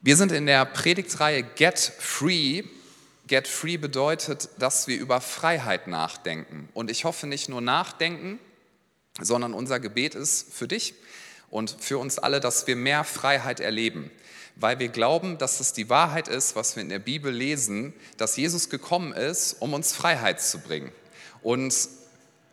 Wir sind in der Predigtreihe Get Free. Get Free bedeutet, dass wir über Freiheit nachdenken. Und ich hoffe nicht nur nachdenken, sondern unser Gebet ist für dich und für uns alle, dass wir mehr Freiheit erleben. Weil wir glauben, dass es die Wahrheit ist, was wir in der Bibel lesen, dass Jesus gekommen ist, um uns Freiheit zu bringen. Und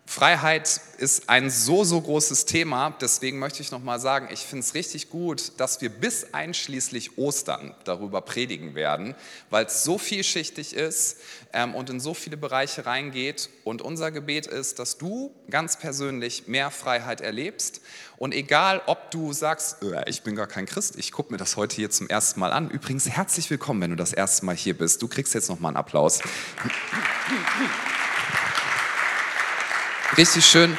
Freiheit ist ein so, so großes Thema. Deswegen möchte ich nochmal sagen, ich finde es richtig gut, dass wir bis einschließlich Ostern darüber predigen werden, weil es so vielschichtig ist ähm, und in so viele Bereiche reingeht. Und unser Gebet ist, dass du ganz persönlich mehr Freiheit erlebst. Und egal, ob du sagst, äh, ich bin gar kein Christ, ich gucke mir das heute hier zum ersten Mal an. Übrigens, herzlich willkommen, wenn du das erste Mal hier bist. Du kriegst jetzt nochmal einen Applaus. Richtig schön.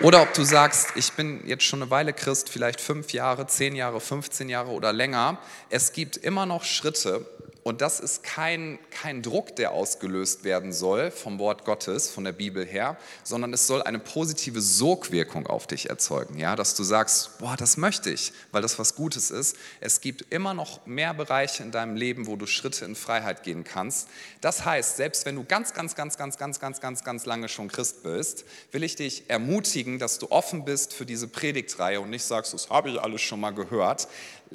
Oder ob du sagst, ich bin jetzt schon eine Weile Christ, vielleicht fünf Jahre, zehn Jahre, 15 Jahre oder länger. Es gibt immer noch Schritte, und das ist kein, kein Druck, der ausgelöst werden soll vom Wort Gottes, von der Bibel her, sondern es soll eine positive Sogwirkung auf dich erzeugen. Ja? Dass du sagst, boah, das möchte ich, weil das was Gutes ist. Es gibt immer noch mehr Bereiche in deinem Leben, wo du Schritte in Freiheit gehen kannst. Das heißt, selbst wenn du ganz, ganz, ganz, ganz, ganz, ganz, ganz, ganz lange schon Christ bist, will ich dich ermutigen, dass du offen bist für diese Predigtreihe und nicht sagst, das habe ich alles schon mal gehört,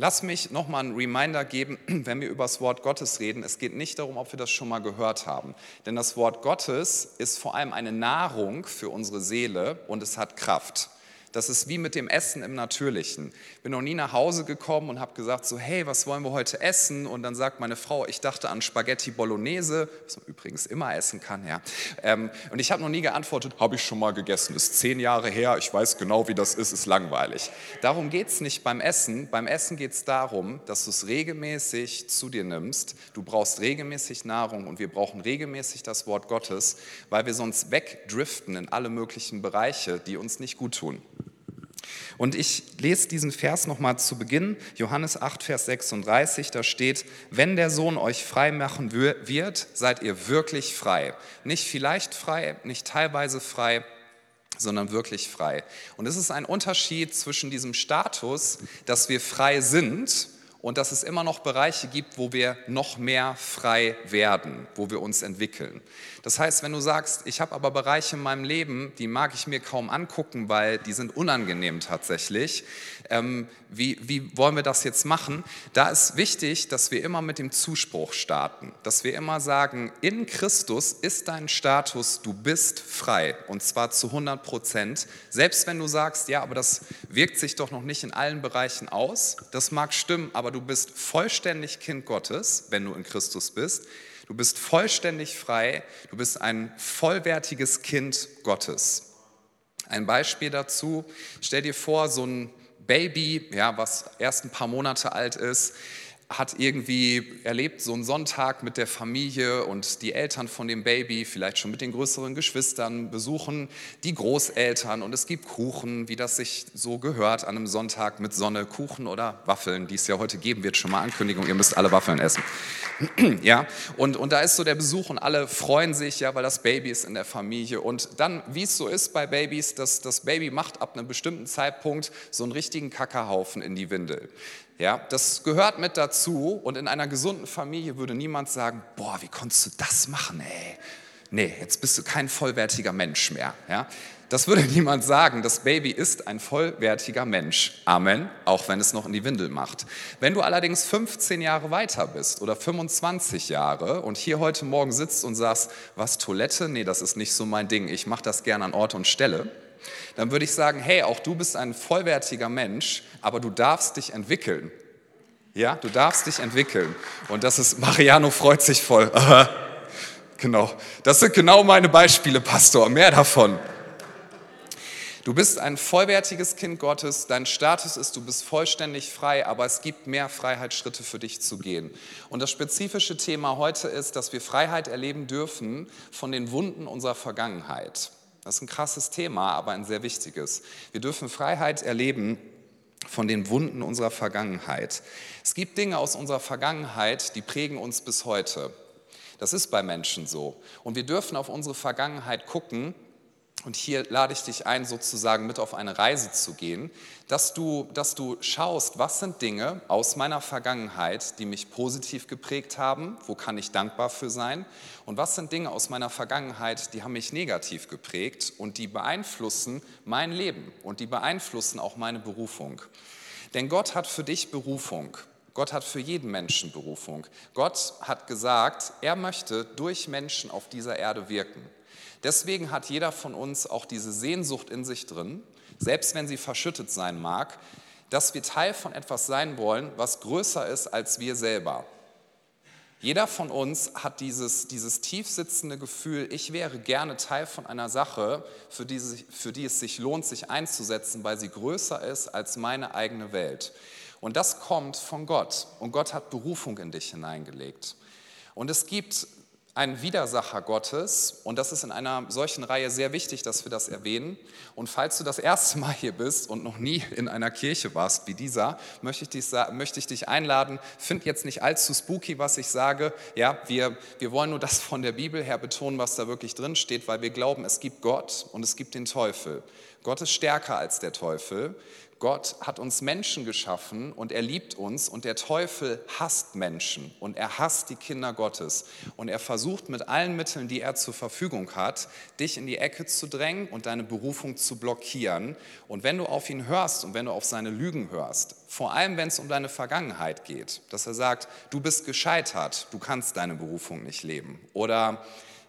Lass mich nochmal einen Reminder geben, wenn wir über das Wort Gottes reden. Es geht nicht darum, ob wir das schon mal gehört haben. Denn das Wort Gottes ist vor allem eine Nahrung für unsere Seele und es hat Kraft. Das ist wie mit dem Essen im Natürlichen. Ich bin noch nie nach Hause gekommen und habe gesagt, so, hey, was wollen wir heute essen? Und dann sagt meine Frau, ich dachte an Spaghetti Bolognese, was man übrigens immer essen kann, ja. Ähm, und ich habe noch nie geantwortet, habe ich schon mal gegessen, ist zehn Jahre her, ich weiß genau, wie das ist, ist langweilig. Darum geht es nicht beim Essen. Beim Essen geht es darum, dass du es regelmäßig zu dir nimmst. Du brauchst regelmäßig Nahrung und wir brauchen regelmäßig das Wort Gottes, weil wir sonst wegdriften in alle möglichen Bereiche, die uns nicht gut tun. Und ich lese diesen Vers nochmal zu Beginn, Johannes 8, Vers 36, da steht, wenn der Sohn euch frei machen wird, seid ihr wirklich frei. Nicht vielleicht frei, nicht teilweise frei, sondern wirklich frei. Und es ist ein Unterschied zwischen diesem Status, dass wir frei sind und dass es immer noch Bereiche gibt, wo wir noch mehr frei werden, wo wir uns entwickeln. Das heißt, wenn du sagst, ich habe aber Bereiche in meinem Leben, die mag ich mir kaum angucken, weil die sind unangenehm tatsächlich, ähm, wie, wie wollen wir das jetzt machen? Da ist wichtig, dass wir immer mit dem Zuspruch starten, dass wir immer sagen, in Christus ist dein Status, du bist frei und zwar zu 100 Prozent. Selbst wenn du sagst, ja, aber das wirkt sich doch noch nicht in allen Bereichen aus, das mag stimmen, aber du bist vollständig Kind Gottes, wenn du in Christus bist. Du bist vollständig frei, du bist ein vollwertiges Kind Gottes. Ein Beispiel dazu, stell dir vor, so ein Baby, ja, was erst ein paar Monate alt ist, hat irgendwie erlebt so einen Sonntag mit der Familie und die Eltern von dem Baby, vielleicht schon mit den größeren Geschwistern, besuchen die Großeltern und es gibt Kuchen, wie das sich so gehört an einem Sonntag mit Sonne, Kuchen oder Waffeln, die es ja heute geben wird, schon mal Ankündigung, ihr müsst alle Waffeln essen. ja, und, und da ist so der Besuch und alle freuen sich, ja, weil das Baby ist in der Familie und dann, wie es so ist bei Babys, dass das Baby macht ab einem bestimmten Zeitpunkt so einen richtigen Kackerhaufen in die Windel. Ja, das gehört mit dazu und in einer gesunden Familie würde niemand sagen, boah, wie konntest du das machen, ey? Nee, jetzt bist du kein vollwertiger Mensch mehr. Ja? Das würde niemand sagen. Das Baby ist ein vollwertiger Mensch. Amen. Auch wenn es noch in die Windel macht. Wenn du allerdings 15 Jahre weiter bist oder 25 Jahre und hier heute Morgen sitzt und sagst, was Toilette? Nee, das ist nicht so mein Ding. Ich mache das gerne an Ort und Stelle dann würde ich sagen, hey, auch du bist ein vollwertiger Mensch, aber du darfst dich entwickeln. Ja, du darfst dich entwickeln. Und das ist, Mariano freut sich voll. genau. Das sind genau meine Beispiele, Pastor. Mehr davon. Du bist ein vollwertiges Kind Gottes, dein Status ist, du bist vollständig frei, aber es gibt mehr Freiheitsschritte für dich zu gehen. Und das spezifische Thema heute ist, dass wir Freiheit erleben dürfen von den Wunden unserer Vergangenheit. Das ist ein krasses Thema, aber ein sehr wichtiges. Wir dürfen Freiheit erleben von den Wunden unserer Vergangenheit. Es gibt Dinge aus unserer Vergangenheit, die prägen uns bis heute. Das ist bei Menschen so. Und wir dürfen auf unsere Vergangenheit gucken und hier lade ich dich ein, sozusagen mit auf eine Reise zu gehen, dass du, dass du schaust, was sind Dinge aus meiner Vergangenheit, die mich positiv geprägt haben, wo kann ich dankbar für sein, und was sind Dinge aus meiner Vergangenheit, die haben mich negativ geprägt und die beeinflussen mein Leben und die beeinflussen auch meine Berufung. Denn Gott hat für dich Berufung. Gott hat für jeden Menschen Berufung. Gott hat gesagt, er möchte durch Menschen auf dieser Erde wirken. Deswegen hat jeder von uns auch diese Sehnsucht in sich drin, selbst wenn sie verschüttet sein mag, dass wir Teil von etwas sein wollen, was größer ist als wir selber. Jeder von uns hat dieses, dieses tiefsitzende Gefühl, ich wäre gerne Teil von einer Sache, für die, für die es sich lohnt, sich einzusetzen, weil sie größer ist als meine eigene Welt. Und das kommt von Gott. Und Gott hat Berufung in dich hineingelegt. Und es gibt ein Widersacher Gottes und das ist in einer solchen Reihe sehr wichtig, dass wir das erwähnen. Und falls du das erste Mal hier bist und noch nie in einer Kirche warst wie dieser, möchte ich dich, möchte ich dich einladen, find jetzt nicht allzu spooky, was ich sage. Ja, wir, wir wollen nur das von der Bibel her betonen, was da wirklich drin steht, weil wir glauben, es gibt Gott und es gibt den Teufel. Gott ist stärker als der Teufel. Gott hat uns Menschen geschaffen und er liebt uns und der Teufel hasst Menschen und er hasst die Kinder Gottes und er versucht mit allen Mitteln, die er zur Verfügung hat, dich in die Ecke zu drängen und deine Berufung zu blockieren. Und wenn du auf ihn hörst und wenn du auf seine Lügen hörst, vor allem wenn es um deine Vergangenheit geht, dass er sagt, du bist gescheitert, du kannst deine Berufung nicht leben oder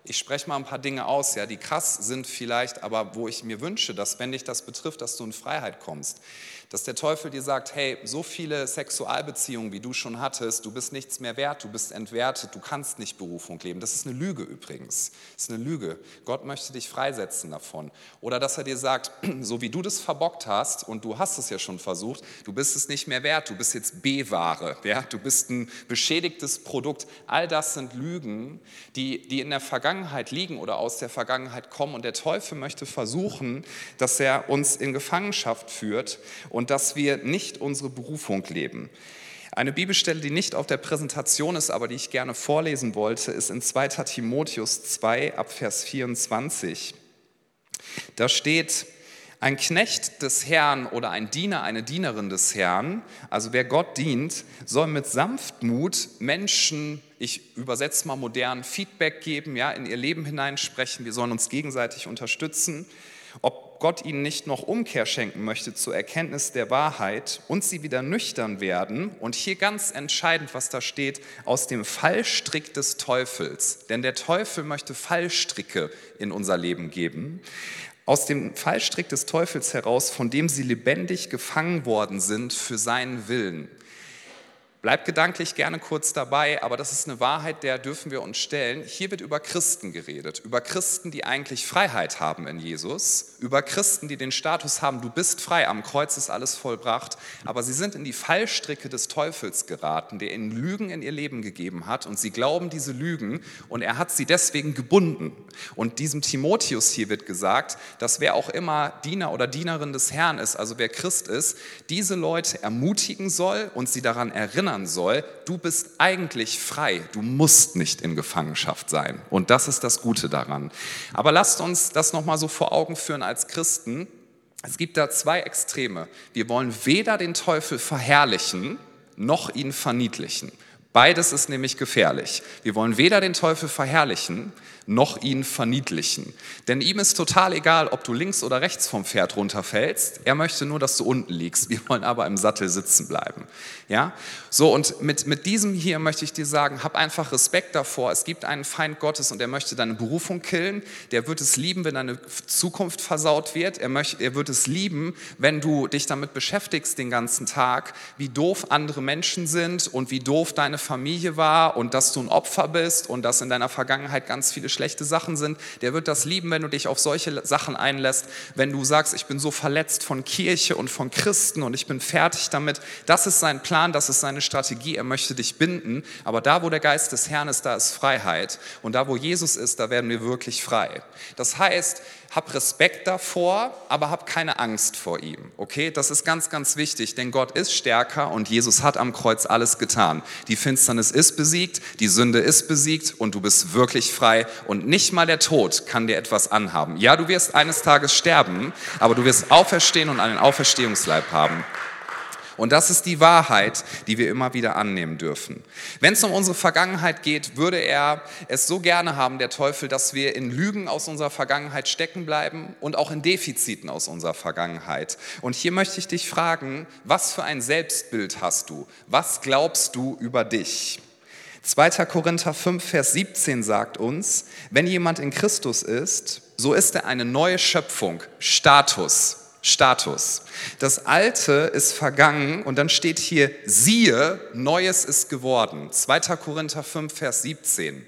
ich spreche mal ein paar Dinge aus, ja, die krass sind vielleicht, aber wo ich mir wünsche, dass wenn dich das betrifft, dass du in Freiheit kommst dass der Teufel dir sagt, hey, so viele Sexualbeziehungen, wie du schon hattest, du bist nichts mehr wert, du bist entwertet, du kannst nicht Berufung leben. Das ist eine Lüge übrigens. Das ist eine Lüge. Gott möchte dich freisetzen davon. Oder dass er dir sagt, so wie du das verbockt hast und du hast es ja schon versucht, du bist es nicht mehr wert, du bist jetzt B-Ware, ja? du bist ein beschädigtes Produkt. All das sind Lügen, die, die in der Vergangenheit liegen oder aus der Vergangenheit kommen und der Teufel möchte versuchen, dass er uns in Gefangenschaft führt und und dass wir nicht unsere Berufung leben. Eine Bibelstelle, die nicht auf der Präsentation ist, aber die ich gerne vorlesen wollte, ist in 2. Timotheus 2 ab Vers 24. Da steht, ein Knecht des Herrn oder ein Diener, eine Dienerin des Herrn, also wer Gott dient, soll mit Sanftmut Menschen, ich übersetze mal modern, Feedback geben, ja, in ihr Leben hineinsprechen. Wir sollen uns gegenseitig unterstützen. Ob Gott ihnen nicht noch Umkehr schenken möchte zur Erkenntnis der Wahrheit und sie wieder nüchtern werden. Und hier ganz entscheidend, was da steht, aus dem Fallstrick des Teufels. Denn der Teufel möchte Fallstricke in unser Leben geben. Aus dem Fallstrick des Teufels heraus, von dem sie lebendig gefangen worden sind für seinen Willen. Bleibt gedanklich gerne kurz dabei, aber das ist eine Wahrheit, der dürfen wir uns stellen. Hier wird über Christen geredet, über Christen, die eigentlich Freiheit haben in Jesus, über Christen, die den Status haben, du bist frei, am Kreuz ist alles vollbracht, aber sie sind in die Fallstricke des Teufels geraten, der ihnen Lügen in ihr Leben gegeben hat und sie glauben diese Lügen und er hat sie deswegen gebunden. Und diesem Timotheus hier wird gesagt, dass wer auch immer Diener oder Dienerin des Herrn ist, also wer Christ ist, diese Leute ermutigen soll und sie daran erinnern, erinnern soll, du bist eigentlich frei, du musst nicht in Gefangenschaft sein. Und das ist das Gute daran. Aber lasst uns das nochmal so vor Augen führen als Christen. Es gibt da zwei Extreme. Wir wollen weder den Teufel verherrlichen, noch ihn verniedlichen. Beides ist nämlich gefährlich. Wir wollen weder den Teufel verherrlichen, noch ihn verniedlichen. Denn ihm ist total egal, ob du links oder rechts vom Pferd runterfällst. Er möchte nur, dass du unten liegst. Wir wollen aber im Sattel sitzen bleiben. Ja? So, und mit, mit diesem hier möchte ich dir sagen, hab einfach Respekt davor. Es gibt einen Feind Gottes und er möchte deine Berufung killen. Der wird es lieben, wenn deine Zukunft versaut wird. Er, möchte, er wird es lieben, wenn du dich damit beschäftigst den ganzen Tag, wie doof andere Menschen sind und wie doof deine Familie war und dass du ein Opfer bist und dass in deiner Vergangenheit ganz viele schlechte Sachen sind, der wird das lieben, wenn du dich auf solche Sachen einlässt, wenn du sagst, ich bin so verletzt von Kirche und von Christen und ich bin fertig damit. Das ist sein Plan, das ist seine Strategie, er möchte dich binden, aber da, wo der Geist des Herrn ist, da ist Freiheit und da, wo Jesus ist, da werden wir wirklich frei. Das heißt, hab Respekt davor, aber hab keine Angst vor ihm. Okay, das ist ganz, ganz wichtig, denn Gott ist stärker und Jesus hat am Kreuz alles getan. Die Finsternis ist besiegt, die Sünde ist besiegt und du bist wirklich frei und nicht mal der Tod kann dir etwas anhaben. Ja, du wirst eines Tages sterben, aber du wirst auferstehen und einen Auferstehungsleib haben. Und das ist die Wahrheit, die wir immer wieder annehmen dürfen. Wenn es um unsere Vergangenheit geht, würde er es so gerne haben, der Teufel, dass wir in Lügen aus unserer Vergangenheit stecken bleiben und auch in Defiziten aus unserer Vergangenheit. Und hier möchte ich dich fragen, was für ein Selbstbild hast du? Was glaubst du über dich? 2. Korinther 5, Vers 17 sagt uns, wenn jemand in Christus ist, so ist er eine neue Schöpfung, Status. Status. Das Alte ist vergangen und dann steht hier, siehe, Neues ist geworden. 2. Korinther 5, Vers 17.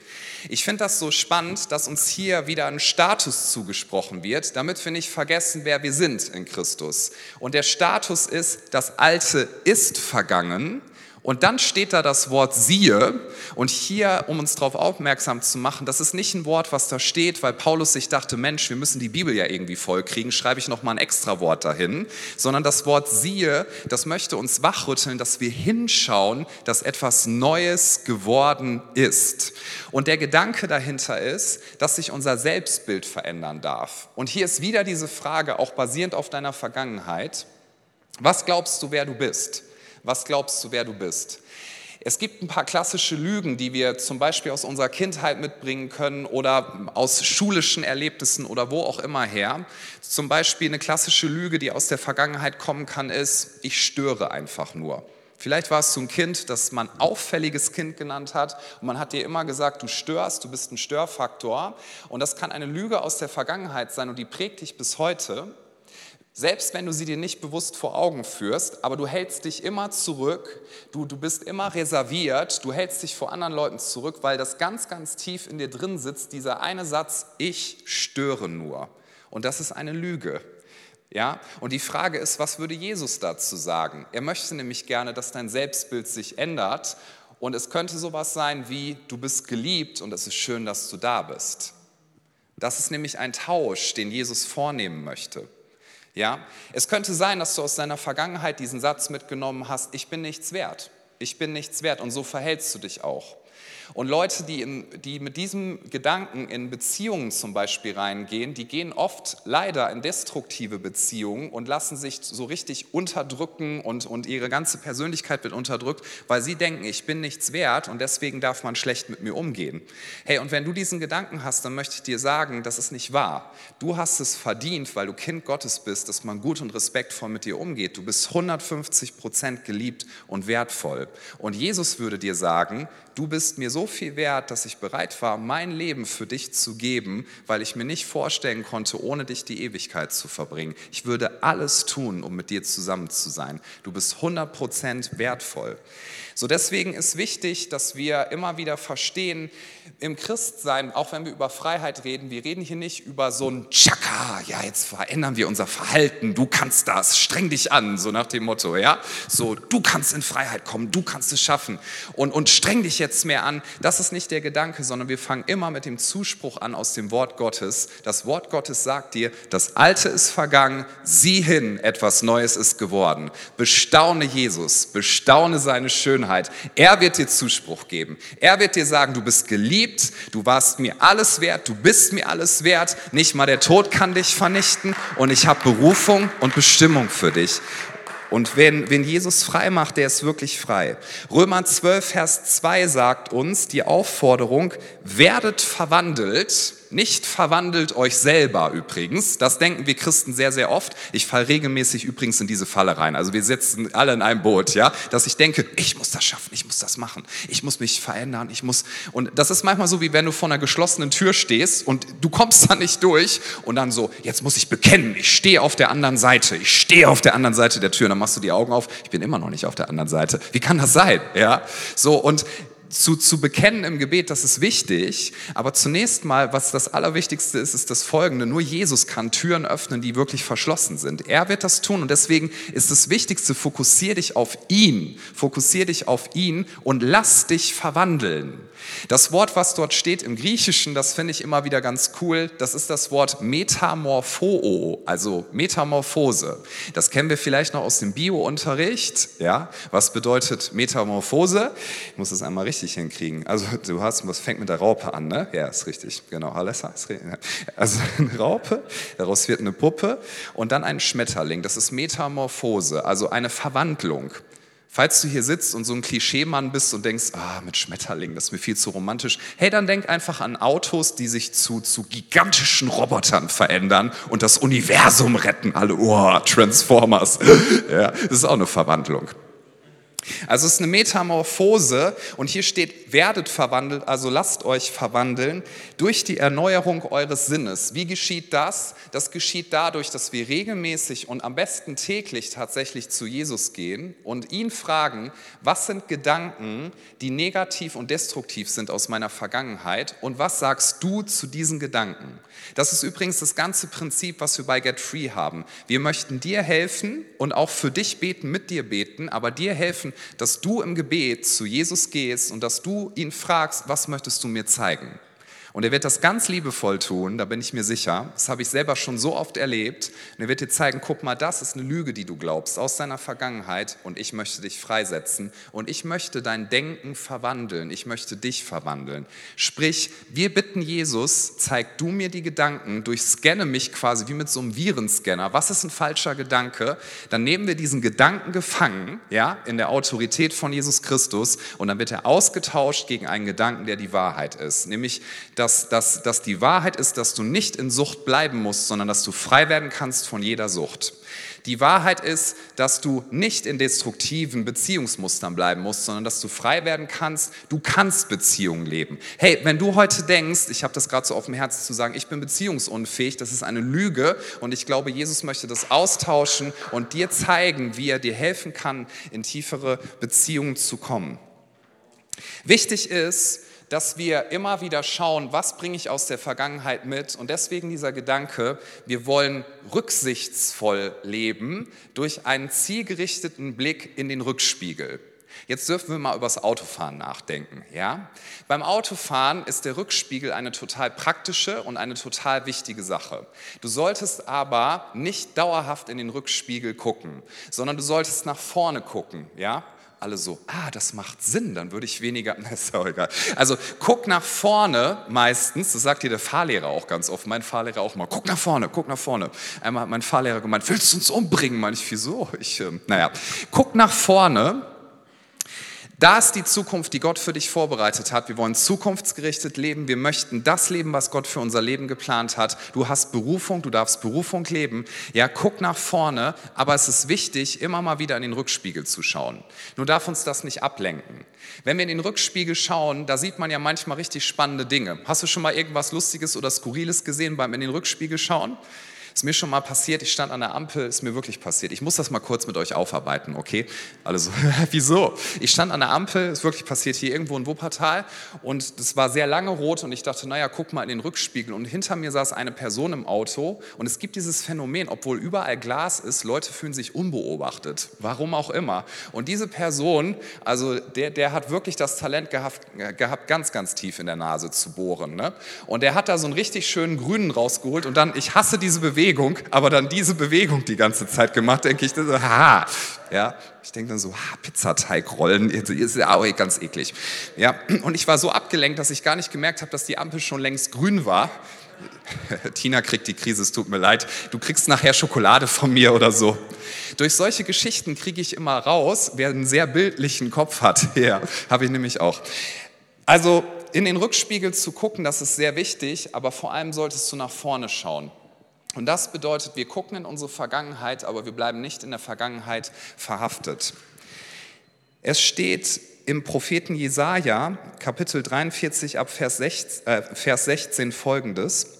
Ich finde das so spannend, dass uns hier wieder ein Status zugesprochen wird, damit wir nicht vergessen, wer wir sind in Christus. Und der Status ist, das Alte ist vergangen und dann steht da das Wort siehe. Und hier, um uns darauf aufmerksam zu machen, das ist nicht ein Wort, was da steht, weil Paulus sich dachte, Mensch, wir müssen die Bibel ja irgendwie vollkriegen, schreibe ich nochmal ein extra Wort dahin. Sondern das Wort siehe, das möchte uns wachrütteln, dass wir hinschauen, dass etwas Neues geworden ist. Und der Gedanke dahinter ist, dass sich unser Selbstbild verändern darf. Und hier ist wieder diese Frage, auch basierend auf deiner Vergangenheit. Was glaubst du, wer du bist? Was glaubst du, wer du bist? Es gibt ein paar klassische Lügen, die wir zum Beispiel aus unserer Kindheit mitbringen können oder aus schulischen Erlebnissen oder wo auch immer her. Zum Beispiel eine klassische Lüge, die aus der Vergangenheit kommen kann, ist, ich störe einfach nur. Vielleicht warst du ein Kind, das man auffälliges Kind genannt hat und man hat dir immer gesagt, du störst, du bist ein Störfaktor. Und das kann eine Lüge aus der Vergangenheit sein und die prägt dich bis heute. Selbst wenn du sie dir nicht bewusst vor Augen führst, aber du hältst dich immer zurück, du, du bist immer reserviert, du hältst dich vor anderen Leuten zurück, weil das ganz, ganz tief in dir drin sitzt, dieser eine Satz, ich störe nur. Und das ist eine Lüge. Ja? Und die Frage ist, was würde Jesus dazu sagen? Er möchte nämlich gerne, dass dein Selbstbild sich ändert. Und es könnte sowas sein wie, du bist geliebt und es ist schön, dass du da bist. Das ist nämlich ein Tausch, den Jesus vornehmen möchte. Ja, es könnte sein, dass du aus deiner Vergangenheit diesen Satz mitgenommen hast, ich bin nichts wert. Ich bin nichts wert und so verhältst du dich auch. Und Leute, die, in, die mit diesem Gedanken in Beziehungen zum Beispiel reingehen, die gehen oft leider in destruktive Beziehungen und lassen sich so richtig unterdrücken und, und ihre ganze Persönlichkeit wird unterdrückt, weil sie denken, ich bin nichts wert und deswegen darf man schlecht mit mir umgehen. Hey, und wenn du diesen Gedanken hast, dann möchte ich dir sagen, das ist nicht wahr. Du hast es verdient, weil du Kind Gottes bist, dass man gut und respektvoll mit dir umgeht. Du bist 150 Prozent geliebt und wertvoll. Und Jesus würde dir sagen, du bist mir so viel wert, dass ich bereit war, mein Leben für dich zu geben, weil ich mir nicht vorstellen konnte, ohne dich die Ewigkeit zu verbringen. Ich würde alles tun, um mit dir zusammen zu sein. Du bist 100% wertvoll. So deswegen ist wichtig, dass wir immer wieder verstehen, im Christsein, auch wenn wir über Freiheit reden, wir reden hier nicht über so ein Chaka, ja, jetzt verändern wir unser Verhalten, du kannst das, streng dich an, so nach dem Motto, ja, so, du kannst in Freiheit kommen, du kannst es schaffen und, und streng dich jetzt mehr an. Das ist nicht der Gedanke, sondern wir fangen immer mit dem Zuspruch an aus dem Wort Gottes. Das Wort Gottes sagt dir, das Alte ist vergangen, sieh hin, etwas Neues ist geworden. Bestaune Jesus, bestaune seine Schönheit. Er wird dir Zuspruch geben. Er wird dir sagen, du bist geliebt, du warst mir alles wert, du bist mir alles wert, nicht mal der Tod kann dich vernichten und ich habe Berufung und Bestimmung für dich. Und wenn, wenn Jesus frei macht, der ist wirklich frei. Römer 12, Vers 2 sagt uns die Aufforderung, werdet verwandelt nicht verwandelt euch selber übrigens. Das denken wir Christen sehr, sehr oft. Ich falle regelmäßig übrigens in diese Falle rein. Also wir sitzen alle in einem Boot, ja, dass ich denke, ich muss das schaffen, ich muss das machen, ich muss mich verändern, ich muss. Und das ist manchmal so, wie wenn du vor einer geschlossenen Tür stehst und du kommst da nicht durch und dann so, jetzt muss ich bekennen, ich stehe auf der anderen Seite, ich stehe auf der anderen Seite der Tür. Und dann machst du die Augen auf, ich bin immer noch nicht auf der anderen Seite. Wie kann das sein? Ja, so und zu, zu bekennen im Gebet, das ist wichtig. Aber zunächst mal, was das Allerwichtigste ist, ist das Folgende. Nur Jesus kann Türen öffnen, die wirklich verschlossen sind. Er wird das tun und deswegen ist das Wichtigste, fokussier dich auf ihn. Fokussier dich auf ihn und lass dich verwandeln. Das Wort, was dort steht im Griechischen, das finde ich immer wieder ganz cool. Das ist das Wort Metamorpho, also Metamorphose. Das kennen wir vielleicht noch aus dem Bio-Unterricht. Ja, was bedeutet Metamorphose? Ich muss das einmal richtig hinkriegen. Also du hast, was fängt mit der Raupe an, ne? Ja, ist richtig. Genau, alles ist richtig. Also eine Raupe, daraus wird eine Puppe und dann ein Schmetterling. Das ist Metamorphose, also eine Verwandlung. Falls du hier sitzt und so ein Klischeemann bist und denkst, ah, mit Schmetterlingen, das ist mir viel zu romantisch, hey, dann denk einfach an Autos, die sich zu, zu gigantischen Robotern verändern und das Universum retten. Alle, oh, Transformers. Ja, das ist auch eine Verwandlung. Also es ist eine Metamorphose und hier steht, werdet verwandelt, also lasst euch verwandeln durch die Erneuerung eures Sinnes. Wie geschieht das? Das geschieht dadurch, dass wir regelmäßig und am besten täglich tatsächlich zu Jesus gehen und ihn fragen, was sind Gedanken, die negativ und destruktiv sind aus meiner Vergangenheit und was sagst du zu diesen Gedanken? Das ist übrigens das ganze Prinzip, was wir bei Get Free haben. Wir möchten dir helfen und auch für dich beten, mit dir beten, aber dir helfen, dass du im Gebet zu Jesus gehst und dass du ihn fragst, was möchtest du mir zeigen? Und er wird das ganz liebevoll tun, da bin ich mir sicher. Das habe ich selber schon so oft erlebt. Und er wird dir zeigen, guck mal, das ist eine Lüge, die du glaubst aus deiner Vergangenheit und ich möchte dich freisetzen und ich möchte dein Denken verwandeln. Ich möchte dich verwandeln. Sprich, wir bitten Jesus, zeig du mir die Gedanken, durchscanne mich quasi wie mit so einem Virenscanner. Was ist ein falscher Gedanke? Dann nehmen wir diesen Gedanken gefangen, ja, in der Autorität von Jesus Christus und dann wird er ausgetauscht gegen einen Gedanken, der die Wahrheit ist. Nämlich, dass, dass, dass die Wahrheit ist, dass du nicht in Sucht bleiben musst, sondern dass du frei werden kannst von jeder Sucht. Die Wahrheit ist, dass du nicht in destruktiven Beziehungsmustern bleiben musst, sondern dass du frei werden kannst. Du kannst Beziehungen leben. Hey, wenn du heute denkst, ich habe das gerade so auf dem Herzen zu sagen, ich bin beziehungsunfähig, das ist eine Lüge und ich glaube, Jesus möchte das austauschen und dir zeigen, wie er dir helfen kann, in tiefere Beziehungen zu kommen. Wichtig ist, dass wir immer wieder schauen, was bringe ich aus der Vergangenheit mit. Und deswegen dieser Gedanke, wir wollen rücksichtsvoll leben durch einen zielgerichteten Blick in den Rückspiegel. Jetzt dürfen wir mal über das Autofahren nachdenken. Ja? Beim Autofahren ist der Rückspiegel eine total praktische und eine total wichtige Sache. Du solltest aber nicht dauerhaft in den Rückspiegel gucken, sondern du solltest nach vorne gucken. Ja? Alle so, ah, das macht Sinn, dann würde ich weniger, ist auch egal. Also guck nach vorne meistens, das sagt dir der Fahrlehrer auch ganz oft, mein Fahrlehrer auch mal, guck nach vorne, guck nach vorne. Einmal hat mein Fahrlehrer gemeint, willst du uns umbringen? Meine ich, wieso? Ich, äh, naja, guck nach vorne da ist die Zukunft, die Gott für dich vorbereitet hat. Wir wollen zukunftsgerichtet leben. Wir möchten das leben, was Gott für unser Leben geplant hat. Du hast Berufung, du darfst Berufung leben. Ja, guck nach vorne, aber es ist wichtig, immer mal wieder in den Rückspiegel zu schauen. Nur darf uns das nicht ablenken. Wenn wir in den Rückspiegel schauen, da sieht man ja manchmal richtig spannende Dinge. Hast du schon mal irgendwas Lustiges oder Skurriles gesehen beim in den Rückspiegel schauen? Ist mir schon mal passiert, ich stand an der Ampel, ist mir wirklich passiert. Ich muss das mal kurz mit euch aufarbeiten, okay? Also, wieso? Ich stand an der Ampel, ist wirklich passiert hier irgendwo in Wuppertal und das war sehr lange rot und ich dachte, naja, guck mal in den Rückspiegel und hinter mir saß eine Person im Auto und es gibt dieses Phänomen, obwohl überall Glas ist, Leute fühlen sich unbeobachtet, warum auch immer. Und diese Person, also der, der hat wirklich das Talent gehabt, gehabt, ganz, ganz tief in der Nase zu bohren. Ne? Und der hat da so einen richtig schönen Grünen rausgeholt und dann, ich hasse diese Bewegung, Bewegung, aber dann diese Bewegung die ganze Zeit gemacht, denke ich, so, ha, ja, ich denke dann so, ha, Pizzateigrollen, ist ja auch ganz eklig. Ja, und ich war so abgelenkt, dass ich gar nicht gemerkt habe, dass die Ampel schon längst grün war. Tina kriegt die Krise, es tut mir leid. Du kriegst nachher Schokolade von mir oder so. Durch solche Geschichten kriege ich immer raus, wer einen sehr bildlichen Kopf hat. Ja, habe ich nämlich auch. Also in den Rückspiegel zu gucken, das ist sehr wichtig, aber vor allem solltest du nach vorne schauen. Und das bedeutet, wir gucken in unsere Vergangenheit, aber wir bleiben nicht in der Vergangenheit verhaftet. Es steht im Propheten Jesaja, Kapitel 43, ab Vers 16, äh, Vers 16 folgendes.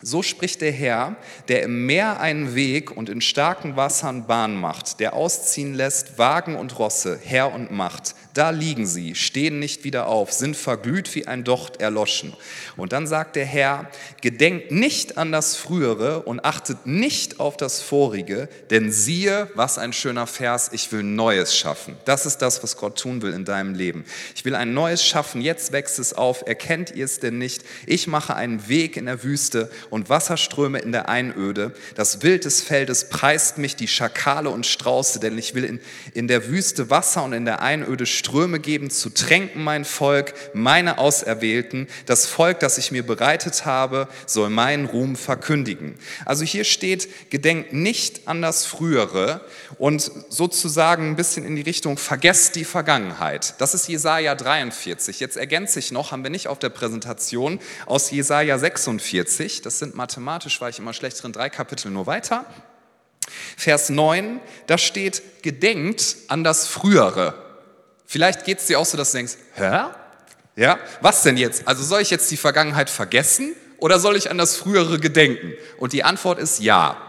So spricht der Herr, der im Meer einen Weg und in starken Wassern Bahn macht, der ausziehen lässt Wagen und Rosse, Herr und Macht, Da liegen sie, stehen nicht wieder auf, sind verglüht wie ein Docht erloschen. Und dann sagt der Herr, gedenkt nicht an das Frühere und achtet nicht auf das Vorige, denn siehe, was ein schöner Vers, ich will Neues schaffen. Das ist das, was Gott tun will in deinem Leben. Ich will ein Neues schaffen, jetzt wächst es auf, erkennt ihr es denn nicht? Ich mache einen Weg in der Wüste und Wasserströme in der Einöde. Das Wild des Feldes preist mich, die Schakale und Strauße, denn ich will in, in der Wüste Wasser und in der Einöde Ströme geben, zu tränken mein Volk, meine Auserwählten. Das Volk, das ich mir bereitet habe, soll meinen Ruhm verkündigen. Also hier steht, gedenkt nicht an das Frühere und sozusagen ein bisschen in die Richtung, vergesst die Vergangenheit. Das ist Jesaja 43. Jetzt ergänze ich noch, haben wir nicht auf der Präsentation, aus Jesaja 46. Das sind mathematisch, war ich immer schlecht drin, drei Kapitel nur weiter. Vers 9, da steht, gedenkt an das Frühere. Vielleicht geht es dir auch so, dass du denkst, hä? Ja, was denn jetzt? Also soll ich jetzt die Vergangenheit vergessen oder soll ich an das Frühere gedenken? Und die Antwort ist ja.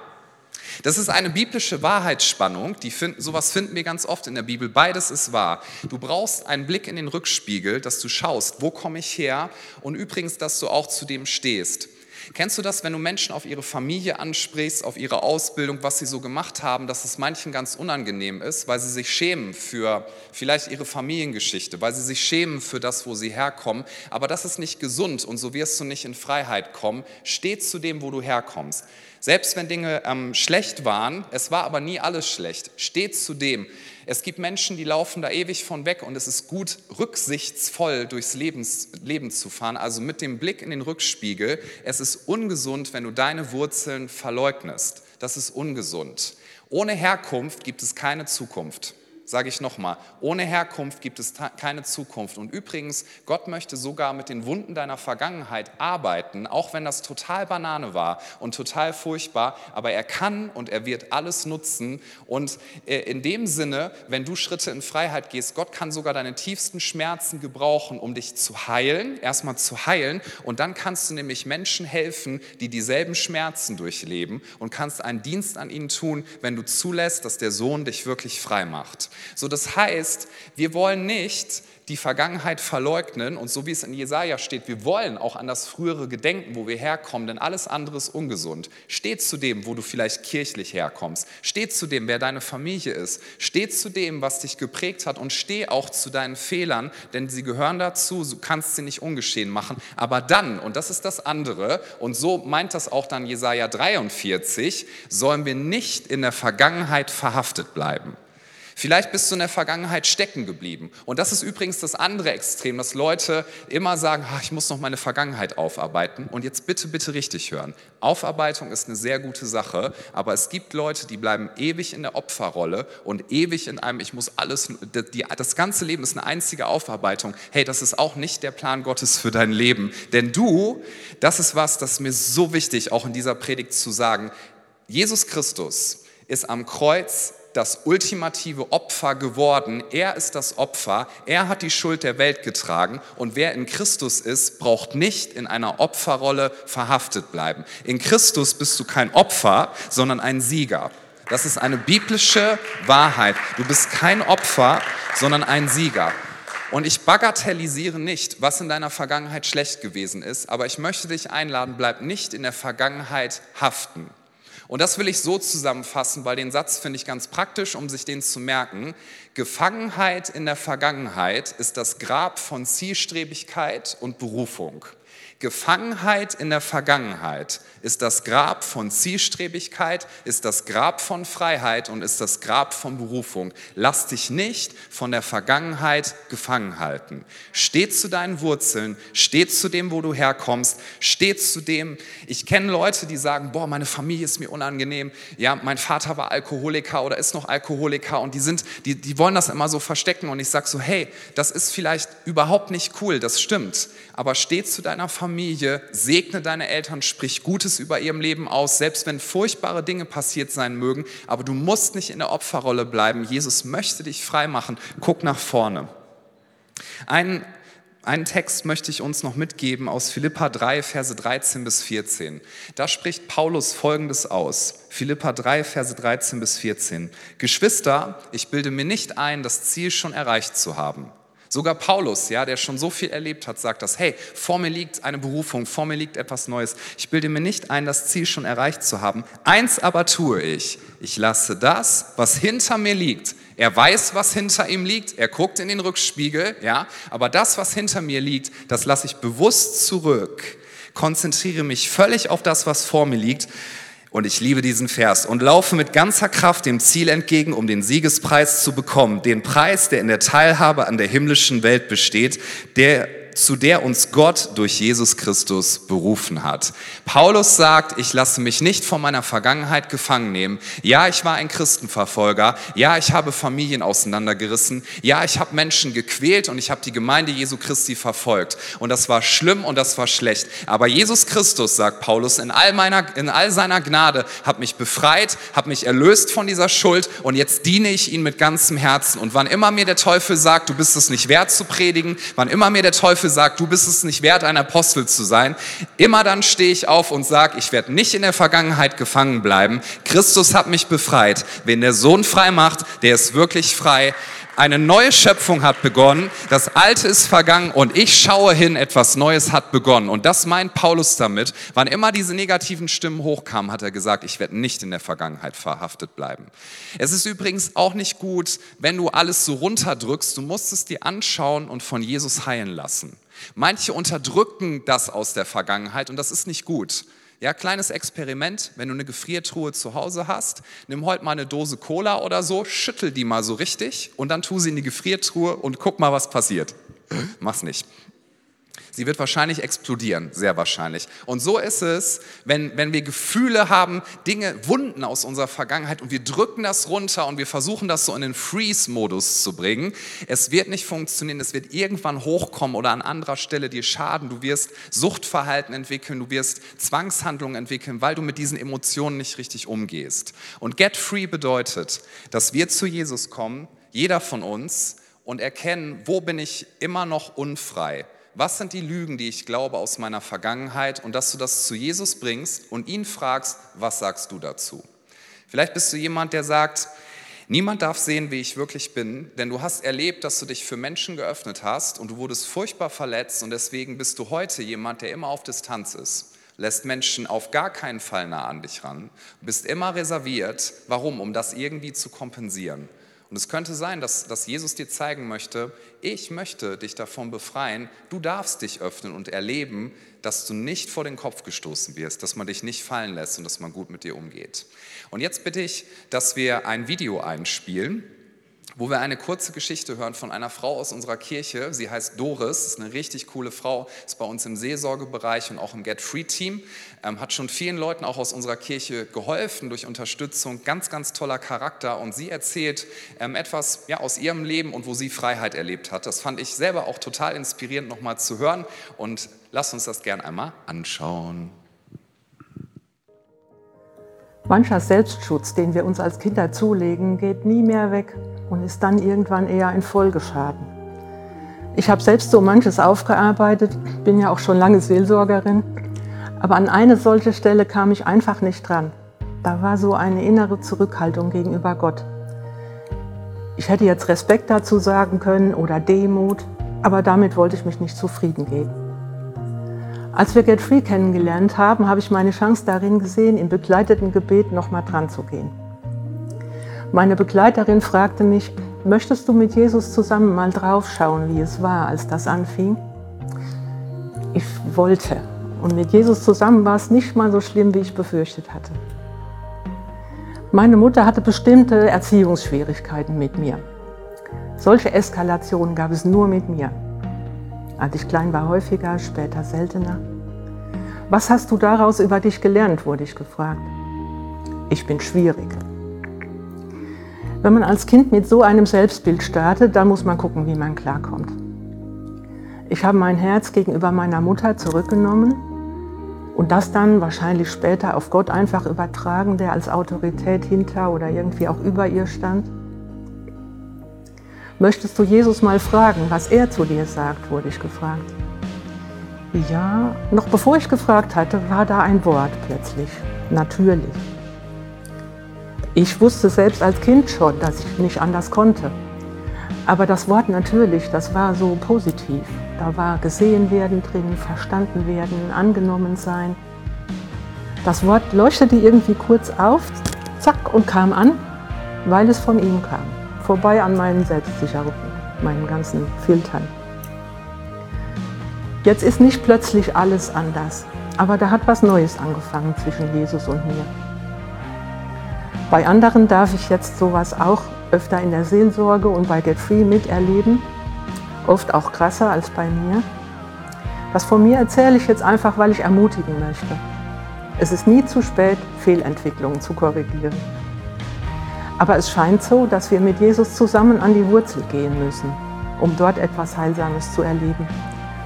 Das ist eine biblische Wahrheitsspannung, die find, sowas finden wir ganz oft in der Bibel. Beides ist wahr. Du brauchst einen Blick in den Rückspiegel, dass du schaust, wo komme ich her und übrigens, dass du auch zu dem stehst. Kennst du das, wenn du Menschen auf ihre Familie ansprichst, auf ihre Ausbildung, was sie so gemacht haben, dass es manchen ganz unangenehm ist, weil sie sich schämen für vielleicht ihre Familiengeschichte, weil sie sich schämen für das, wo sie herkommen. Aber das ist nicht gesund und so wirst du nicht in Freiheit kommen. Steh zu dem, wo du herkommst. Selbst wenn Dinge ähm, schlecht waren, es war aber nie alles schlecht. Steh zu dem. Es gibt Menschen, die laufen da ewig von weg und es ist gut, rücksichtsvoll durchs Lebens, Leben zu fahren, also mit dem Blick in den Rückspiegel. Es ist ungesund, wenn du deine Wurzeln verleugnest. Das ist ungesund. Ohne Herkunft gibt es keine Zukunft sage ich nochmal, ohne Herkunft gibt es keine Zukunft. Und übrigens, Gott möchte sogar mit den Wunden deiner Vergangenheit arbeiten, auch wenn das total Banane war und total furchtbar, aber er kann und er wird alles nutzen. Und äh, in dem Sinne, wenn du Schritte in Freiheit gehst, Gott kann sogar deine tiefsten Schmerzen gebrauchen, um dich zu heilen, erstmal zu heilen. Und dann kannst du nämlich Menschen helfen, die dieselben Schmerzen durchleben und kannst einen Dienst an ihnen tun, wenn du zulässt, dass der Sohn dich wirklich frei macht. So, das heißt, wir wollen nicht die Vergangenheit verleugnen und so wie es in Jesaja steht, wir wollen auch an das frühere gedenken, wo wir herkommen, denn alles andere ist ungesund. Steht zu dem, wo du vielleicht kirchlich herkommst. Steht zu dem, wer deine Familie ist. Steht zu dem, was dich geprägt hat und steh auch zu deinen Fehlern, denn sie gehören dazu, du kannst sie nicht ungeschehen machen. Aber dann, und das ist das andere, und so meint das auch dann Jesaja 43, sollen wir nicht in der Vergangenheit verhaftet bleiben. Vielleicht bist du in der Vergangenheit stecken geblieben. Und das ist übrigens das andere Extrem, dass Leute immer sagen, ich muss noch meine Vergangenheit aufarbeiten. Und jetzt bitte, bitte richtig hören. Aufarbeitung ist eine sehr gute Sache, aber es gibt Leute, die bleiben ewig in der Opferrolle und ewig in einem, ich muss alles, das ganze Leben ist eine einzige Aufarbeitung. Hey, das ist auch nicht der Plan Gottes für dein Leben. Denn du, das ist was, das ist mir so wichtig, auch in dieser Predigt zu sagen, Jesus Christus ist am Kreuz das ultimative Opfer geworden. Er ist das Opfer. Er hat die Schuld der Welt getragen. Und wer in Christus ist, braucht nicht in einer Opferrolle verhaftet bleiben. In Christus bist du kein Opfer, sondern ein Sieger. Das ist eine biblische Wahrheit. Du bist kein Opfer, sondern ein Sieger. Und ich bagatellisiere nicht, was in deiner Vergangenheit schlecht gewesen ist, aber ich möchte dich einladen, bleib nicht in der Vergangenheit haften. Und das will ich so zusammenfassen, weil den Satz finde ich ganz praktisch, um sich den zu merken. Gefangenheit in der Vergangenheit ist das Grab von Zielstrebigkeit und Berufung. Gefangenheit in der Vergangenheit. Ist das Grab von Zielstrebigkeit, ist das Grab von Freiheit? Und ist das Grab von Berufung. Lass dich nicht von der Vergangenheit gefangen halten. Steh zu deinen Wurzeln, steh zu dem, wo du herkommst, steh zu dem. Ich kenne Leute, die sagen, boah, meine Familie ist mir unangenehm. Ja, mein Vater war Alkoholiker oder ist noch Alkoholiker. Und die sind, die, die wollen das immer so verstecken. Und ich sage so, hey, das ist vielleicht überhaupt nicht cool, das stimmt, aber steh zu deiner Familie, segne deine Eltern, sprich Gutes über ihrem Leben aus, selbst wenn furchtbare Dinge passiert sein mögen. Aber du musst nicht in der Opferrolle bleiben. Jesus möchte dich frei machen. Guck nach vorne. Ein Einen Text möchte ich uns noch mitgeben aus Philippa 3, Verse 13 bis 14. Da spricht Paulus Folgendes aus. Philippa 3, Verse 13 bis 14. Geschwister, ich bilde mir nicht ein, das Ziel schon erreicht zu haben. Sogar Paulus, ja, der schon so viel erlebt hat, sagt das, hey, vor mir liegt eine Berufung, vor mir liegt etwas Neues. Ich bilde mir nicht ein, das Ziel schon erreicht zu haben. Eins aber tue ich. Ich lasse das, was hinter mir liegt. Er weiß, was hinter ihm liegt. Er guckt in den Rückspiegel, ja. Aber das, was hinter mir liegt, das lasse ich bewusst zurück. Konzentriere mich völlig auf das, was vor mir liegt und ich liebe diesen Vers. Und laufe mit ganzer Kraft dem Ziel entgegen, um den Siegespreis zu bekommen. Den Preis, der in der Teilhabe an der himmlischen Welt besteht, der zu der uns Gott durch Jesus Christus berufen hat. Paulus sagt, ich lasse mich nicht von meiner Vergangenheit gefangen nehmen. Ja, ich war ein Christenverfolger. Ja, ich habe Familien auseinandergerissen. Ja, ich habe Menschen gequält und ich habe die Gemeinde Jesu Christi verfolgt. Und das war schlimm und das war schlecht. Aber Jesus Christus, sagt Paulus, in all, meiner, in all seiner Gnade hat mich befreit, hat mich erlöst von dieser Schuld und jetzt diene ich ihm mit ganzem Herzen. Und wann immer mir der Teufel sagt, du bist es nicht wert zu predigen, wann immer mir der Teufel Teufel sagt, du bist es nicht wert, ein Apostel zu sein, immer dann stehe ich auf und sage, ich werde nicht in der Vergangenheit gefangen bleiben. Christus hat mich befreit. Wen der Sohn frei macht, der ist wirklich frei. Eine neue Schöpfung hat begonnen, das Alte ist vergangen und ich schaue hin, etwas Neues hat begonnen. Und das meint Paulus damit. Wann immer diese negativen Stimmen hochkamen, hat er gesagt, ich werde nicht in der Vergangenheit verhaftet bleiben. Es ist übrigens auch nicht gut, wenn du alles so runterdrückst. Du musst es dir anschauen und von Jesus heilen lassen. Manche unterdrücken das aus der Vergangenheit und das ist nicht gut. Ja, kleines Experiment, wenn du eine Gefriertruhe zu Hause hast, nimm heute mal eine Dose Cola oder so, schüttel die mal so richtig und dann tu sie in die Gefriertruhe und guck mal, was passiert. Mach's nicht. Sie wird wahrscheinlich explodieren, sehr wahrscheinlich. Und so ist es, wenn, wenn wir Gefühle haben, Dinge, Wunden aus unserer Vergangenheit und wir drücken das runter und wir versuchen das so in den Freeze-Modus zu bringen. Es wird nicht funktionieren, es wird irgendwann hochkommen oder an anderer Stelle dir schaden. Du wirst Suchtverhalten entwickeln, du wirst Zwangshandlungen entwickeln, weil du mit diesen Emotionen nicht richtig umgehst. Und Get Free bedeutet, dass wir zu Jesus kommen, jeder von uns, und erkennen, wo bin ich immer noch unfrei was sind die Lügen, die ich glaube aus meiner Vergangenheit und dass du das zu Jesus bringst und ihn fragst, was sagst du dazu? Vielleicht bist du jemand, der sagt, niemand darf sehen, wie ich wirklich bin, denn du hast erlebt, dass du dich für Menschen geöffnet hast und du wurdest furchtbar verletzt und deswegen bist du heute jemand, der immer auf Distanz ist lässt Menschen auf gar keinen Fall nah an dich ran, bist immer reserviert. Warum? Um das irgendwie zu kompensieren. Und es könnte sein, dass, dass Jesus dir zeigen möchte, ich möchte dich davon befreien, du darfst dich öffnen und erleben, dass du nicht vor den Kopf gestoßen wirst, dass man dich nicht fallen lässt und dass man gut mit dir umgeht. Und jetzt bitte ich, dass wir ein Video einspielen wo wir eine kurze Geschichte hören von einer Frau aus unserer Kirche. Sie heißt Doris, ist eine richtig coole Frau, ist bei uns im Seelsorgebereich und auch im Get Free Team, ähm, hat schon vielen Leuten auch aus unserer Kirche geholfen durch Unterstützung, ganz, ganz toller Charakter und sie erzählt ähm, etwas ja, aus ihrem Leben und wo sie Freiheit erlebt hat. Das fand ich selber auch total inspirierend nochmal zu hören und lass uns das gern einmal anschauen. Mancher Selbstschutz, den wir uns als Kinder zulegen, geht nie mehr weg und ist dann irgendwann eher ein Folgeschaden. Ich habe selbst so manches aufgearbeitet, bin ja auch schon lange Seelsorgerin, aber an eine solche Stelle kam ich einfach nicht dran. Da war so eine innere Zurückhaltung gegenüber Gott. Ich hätte jetzt Respekt dazu sagen können oder Demut, aber damit wollte ich mich nicht zufrieden geben. Als wir Get Free kennengelernt haben, habe ich meine Chance darin gesehen, im begleiteten Gebet nochmal dran zu gehen. Meine Begleiterin fragte mich, möchtest du mit Jesus zusammen mal draufschauen, wie es war, als das anfing? Ich wollte. Und mit Jesus zusammen war es nicht mal so schlimm, wie ich befürchtet hatte. Meine Mutter hatte bestimmte Erziehungsschwierigkeiten mit mir. Solche Eskalationen gab es nur mit mir. Als ich klein war, häufiger, später seltener. Was hast du daraus über dich gelernt, wurde ich gefragt. Ich bin schwierig. Wenn man als Kind mit so einem Selbstbild startet, dann muss man gucken, wie man klarkommt. Ich habe mein Herz gegenüber meiner Mutter zurückgenommen und das dann wahrscheinlich später auf Gott einfach übertragen, der als Autorität hinter oder irgendwie auch über ihr stand. Möchtest du Jesus mal fragen, was er zu dir sagt, wurde ich gefragt. Ja, noch bevor ich gefragt hatte, war da ein Wort plötzlich. Natürlich. Ich wusste selbst als Kind schon, dass ich nicht anders konnte. Aber das Wort natürlich, das war so positiv. Da war gesehen werden drin, verstanden werden, angenommen sein. Das Wort leuchtete irgendwie kurz auf, zack, und kam an, weil es von ihm kam. Vorbei an meinen Selbstsicherungen, meinen ganzen Filtern. Jetzt ist nicht plötzlich alles anders, aber da hat was Neues angefangen zwischen Jesus und mir. Bei anderen darf ich jetzt sowas auch öfter in der Seelsorge und bei Get Free miterleben, oft auch krasser als bei mir. Was von mir erzähle ich jetzt einfach, weil ich ermutigen möchte. Es ist nie zu spät, Fehlentwicklungen zu korrigieren. Aber es scheint so, dass wir mit Jesus zusammen an die Wurzel gehen müssen, um dort etwas Heilsames zu erleben,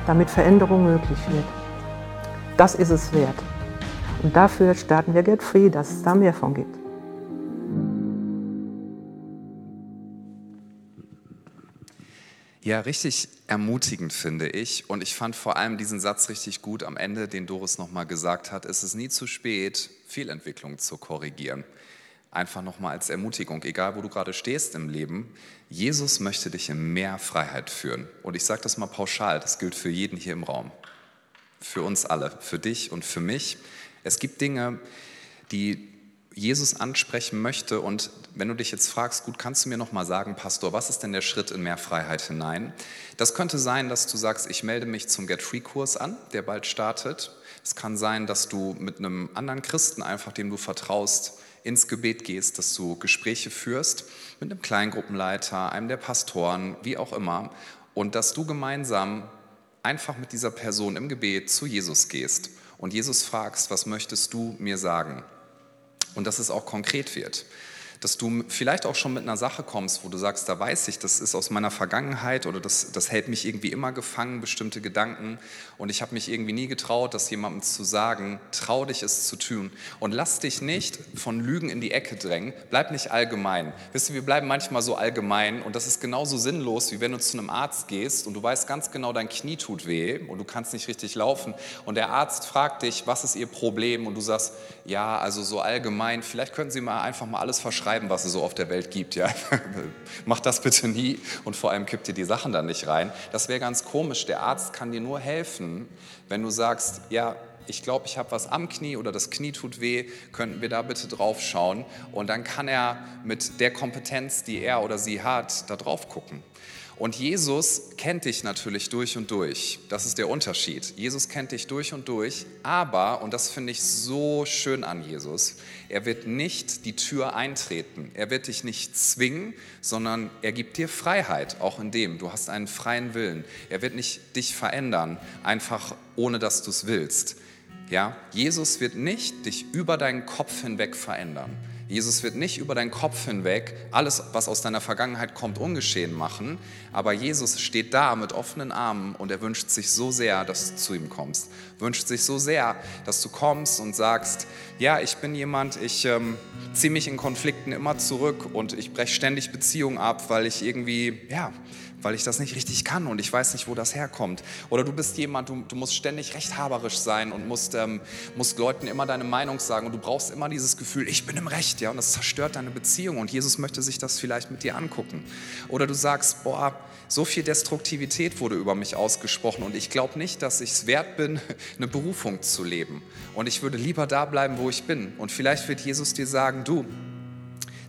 damit Veränderung möglich wird. Das ist es wert. Und dafür starten wir Get Free, dass es da mehr von gibt. Ja, richtig ermutigend finde ich. Und ich fand vor allem diesen Satz richtig gut am Ende, den Doris nochmal gesagt hat. Es ist nie zu spät, Fehlentwicklung zu korrigieren. Einfach nochmal als Ermutigung, egal wo du gerade stehst im Leben, Jesus möchte dich in mehr Freiheit führen. Und ich sage das mal pauschal, das gilt für jeden hier im Raum. Für uns alle, für dich und für mich. Es gibt Dinge, die Jesus ansprechen möchte. Und wenn du dich jetzt fragst, gut, kannst du mir noch mal sagen, Pastor, was ist denn der Schritt in mehr Freiheit hinein? Das könnte sein, dass du sagst, ich melde mich zum Get Free Kurs an, der bald startet. Es kann sein, dass du mit einem anderen Christen einfach, dem du vertraust, ins Gebet gehst, dass du Gespräche führst mit einem Kleingruppenleiter, einem der Pastoren, wie auch immer, und dass du gemeinsam einfach mit dieser Person im Gebet zu Jesus gehst und Jesus fragst, was möchtest du mir sagen? Und dass es auch konkret wird dass du vielleicht auch schon mit einer Sache kommst, wo du sagst, da weiß ich, das ist aus meiner Vergangenheit oder das, das hält mich irgendwie immer gefangen, bestimmte Gedanken. Und ich habe mich irgendwie nie getraut, das jemandem zu sagen, trau dich es zu tun. Und lass dich nicht von Lügen in die Ecke drängen, bleib nicht allgemein. Wisst ihr, wir bleiben manchmal so allgemein und das ist genauso sinnlos, wie wenn du zu einem Arzt gehst und du weißt ganz genau, dein Knie tut weh und du kannst nicht richtig laufen. Und der Arzt fragt dich, was ist ihr Problem? Und du sagst, ja, also so allgemein, vielleicht könnten Sie mal einfach mal alles verschreiben schreiben, was es so auf der Welt gibt. Ja? Mach das bitte nie und vor allem kipp dir die Sachen dann nicht rein. Das wäre ganz komisch. Der Arzt kann dir nur helfen, wenn du sagst, ja, ich glaube, ich habe was am Knie oder das Knie tut weh, könnten wir da bitte drauf schauen? Und dann kann er mit der Kompetenz, die er oder sie hat, da drauf gucken. Und Jesus kennt dich natürlich durch und durch. Das ist der Unterschied. Jesus kennt dich durch und durch, aber, und das finde ich so schön an Jesus, er wird nicht die Tür eintreten. Er wird dich nicht zwingen, sondern er gibt dir Freiheit, auch in dem. Du hast einen freien Willen. Er wird nicht dich verändern, einfach ohne dass du es willst. Ja, Jesus wird nicht dich über deinen Kopf hinweg verändern. Jesus wird nicht über deinen Kopf hinweg alles, was aus deiner Vergangenheit kommt, ungeschehen machen, aber Jesus steht da mit offenen Armen und er wünscht sich so sehr, dass du zu ihm kommst. Wünscht sich so sehr, dass du kommst und sagst, ja, ich bin jemand, ich ähm, ziehe mich in Konflikten immer zurück und ich breche ständig Beziehungen ab, weil ich irgendwie, ja, weil ich das nicht richtig kann und ich weiß nicht, wo das herkommt. Oder du bist jemand, du, du musst ständig rechthaberisch sein und musst, ähm, musst Leuten immer deine Meinung sagen und du brauchst immer dieses Gefühl, ich bin im Recht, ja, und das zerstört deine Beziehung und Jesus möchte sich das vielleicht mit dir angucken. Oder du sagst, boah, so viel Destruktivität wurde über mich ausgesprochen und ich glaube nicht, dass ich es wert bin, eine Berufung zu leben. Und ich würde lieber da bleiben, wo ich bin. Und vielleicht wird Jesus dir sagen, du,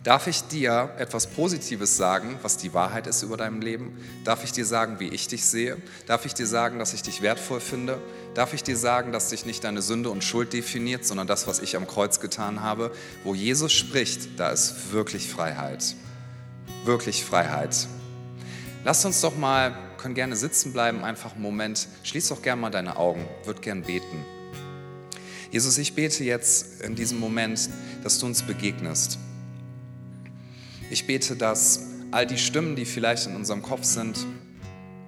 Darf ich dir etwas Positives sagen, was die Wahrheit ist über deinem Leben? Darf ich dir sagen, wie ich dich sehe? Darf ich dir sagen, dass ich dich wertvoll finde? Darf ich dir sagen, dass dich nicht deine Sünde und Schuld definiert, sondern das, was ich am Kreuz getan habe? Wo Jesus spricht, da ist wirklich Freiheit. Wirklich Freiheit. Lass uns doch mal, können gerne sitzen bleiben, einfach einen Moment. Schließ doch gerne mal deine Augen, würde gern beten. Jesus, ich bete jetzt in diesem Moment, dass du uns begegnest. Ich bete, dass all die Stimmen, die vielleicht in unserem Kopf sind,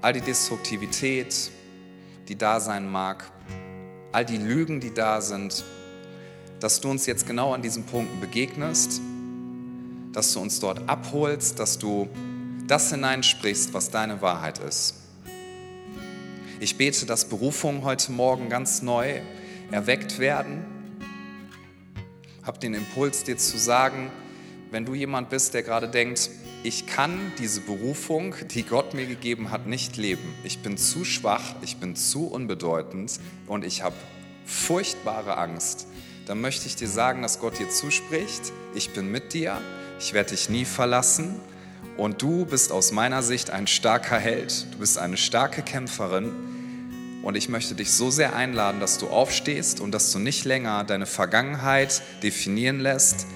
all die Destruktivität, die da sein mag, all die Lügen, die da sind, dass du uns jetzt genau an diesen Punkten begegnest, dass du uns dort abholst, dass du das hineinsprichst, was deine Wahrheit ist. Ich bete, dass Berufungen heute Morgen ganz neu erweckt werden. Hab den Impuls, dir zu sagen, wenn du jemand bist, der gerade denkt, ich kann diese Berufung, die Gott mir gegeben hat, nicht leben. Ich bin zu schwach, ich bin zu unbedeutend und ich habe furchtbare Angst. Dann möchte ich dir sagen, dass Gott dir zuspricht, ich bin mit dir, ich werde dich nie verlassen. Und du bist aus meiner Sicht ein starker Held, du bist eine starke Kämpferin. Und ich möchte dich so sehr einladen, dass du aufstehst und dass du nicht länger deine Vergangenheit definieren lässt,